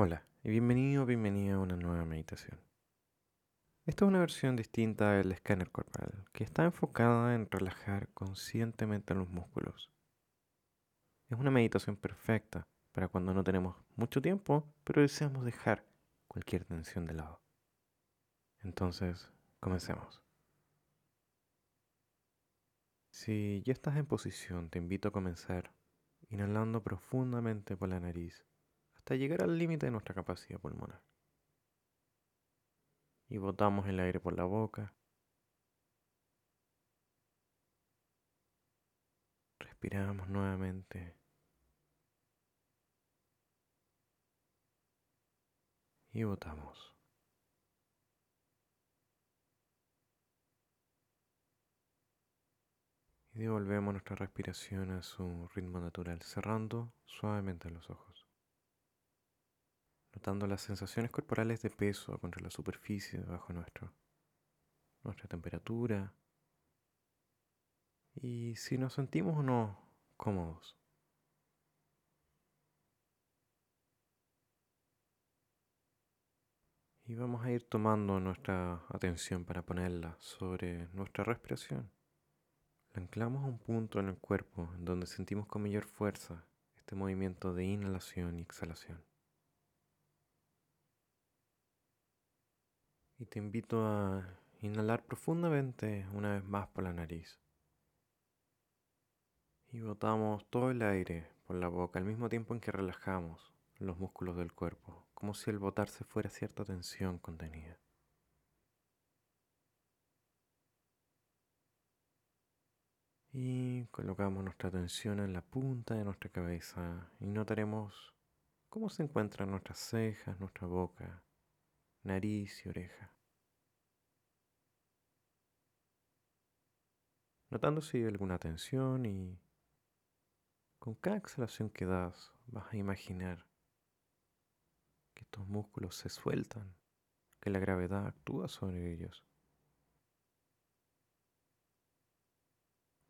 Hola y bienvenido bienvenida a una nueva meditación. Esta es una versión distinta del escáner corporal que está enfocada en relajar conscientemente los músculos. Es una meditación perfecta para cuando no tenemos mucho tiempo pero deseamos dejar cualquier tensión de lado. Entonces, comencemos. Si ya estás en posición, te invito a comenzar inhalando profundamente por la nariz hasta llegar al límite de nuestra capacidad pulmonar. Y botamos el aire por la boca. Respiramos nuevamente. Y botamos. Y devolvemos nuestra respiración a su ritmo natural, cerrando suavemente los ojos notando las sensaciones corporales de peso contra la superficie bajo nuestro, nuestra temperatura y si nos sentimos o no cómodos. Y vamos a ir tomando nuestra atención para ponerla sobre nuestra respiración. La anclamos a un punto en el cuerpo en donde sentimos con mayor fuerza este movimiento de inhalación y exhalación. Y te invito a inhalar profundamente una vez más por la nariz. Y botamos todo el aire por la boca al mismo tiempo en que relajamos los músculos del cuerpo, como si el botarse fuera cierta tensión contenida. Y colocamos nuestra atención en la punta de nuestra cabeza y notaremos cómo se encuentran nuestras cejas, nuestra boca, nariz y oreja. Notando si hay alguna tensión y con cada exhalación que das vas a imaginar que estos músculos se sueltan, que la gravedad actúa sobre ellos.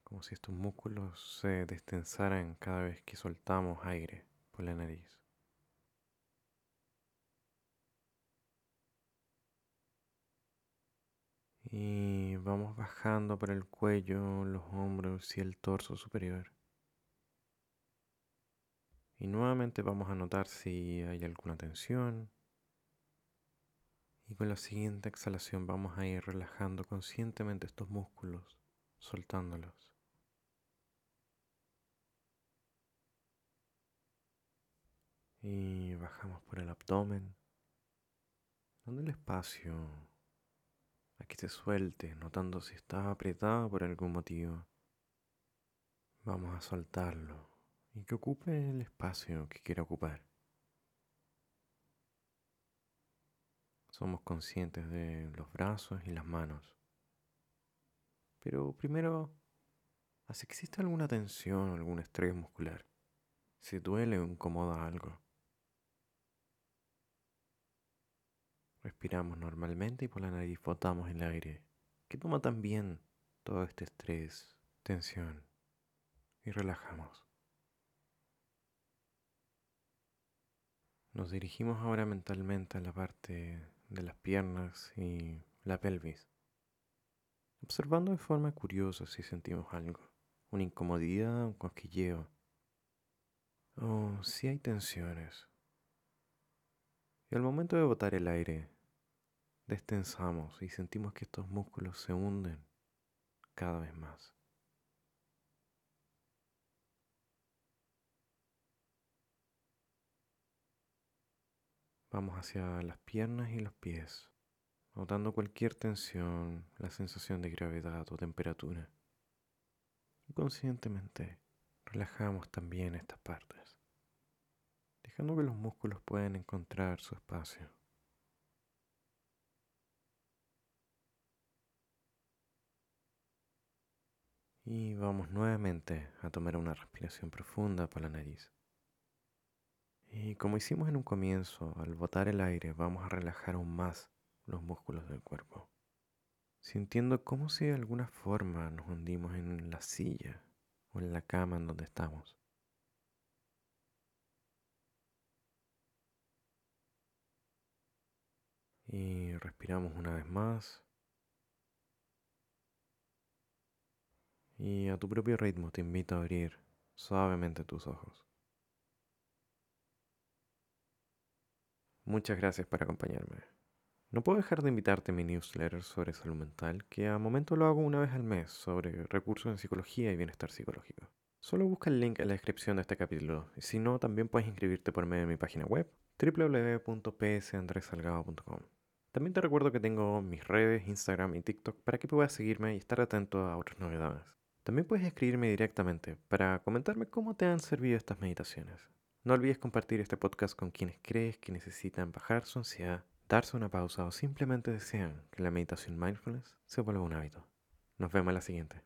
Como si estos músculos se destensaran cada vez que soltamos aire por la nariz. Y vamos bajando por el cuello, los hombros y el torso superior. Y nuevamente vamos a notar si hay alguna tensión. Y con la siguiente exhalación vamos a ir relajando conscientemente estos músculos, soltándolos. Y bajamos por el abdomen, donde el espacio que se suelte, notando si está apretado por algún motivo. Vamos a soltarlo y que ocupe el espacio que quiera ocupar. Somos conscientes de los brazos y las manos. Pero primero, si existe alguna tensión algún estrés muscular, si duele o incomoda algo. Respiramos normalmente y por la nariz botamos el aire, que toma también todo este estrés, tensión, y relajamos. Nos dirigimos ahora mentalmente a la parte de las piernas y la pelvis, observando de forma curiosa si sentimos algo, una incomodidad, un cosquilleo, o si hay tensiones. Y al momento de botar el aire, destensamos y sentimos que estos músculos se hunden cada vez más. Vamos hacia las piernas y los pies, notando cualquier tensión, la sensación de gravedad o temperatura. Conscientemente relajamos también estas partes, dejando que los músculos puedan encontrar su espacio. Y vamos nuevamente a tomar una respiración profunda por la nariz. Y como hicimos en un comienzo, al botar el aire vamos a relajar aún más los músculos del cuerpo, sintiendo como si de alguna forma nos hundimos en la silla o en la cama en donde estamos. Y respiramos una vez más. Y a tu propio ritmo te invito a abrir suavemente tus ojos. Muchas gracias por acompañarme. No puedo dejar de invitarte a mi newsletter sobre salud mental, que a momento lo hago una vez al mes sobre recursos en psicología y bienestar psicológico. Solo busca el link en la descripción de este capítulo, y si no, también puedes inscribirte por medio de mi página web www.psandresalgado.com. También te recuerdo que tengo mis redes, Instagram y TikTok para que puedas seguirme y estar atento a otras novedades. También puedes escribirme directamente para comentarme cómo te han servido estas meditaciones. No olvides compartir este podcast con quienes crees que necesitan bajar su ansiedad, darse una pausa o simplemente desean que la meditación mindfulness se vuelva un hábito. Nos vemos en la siguiente.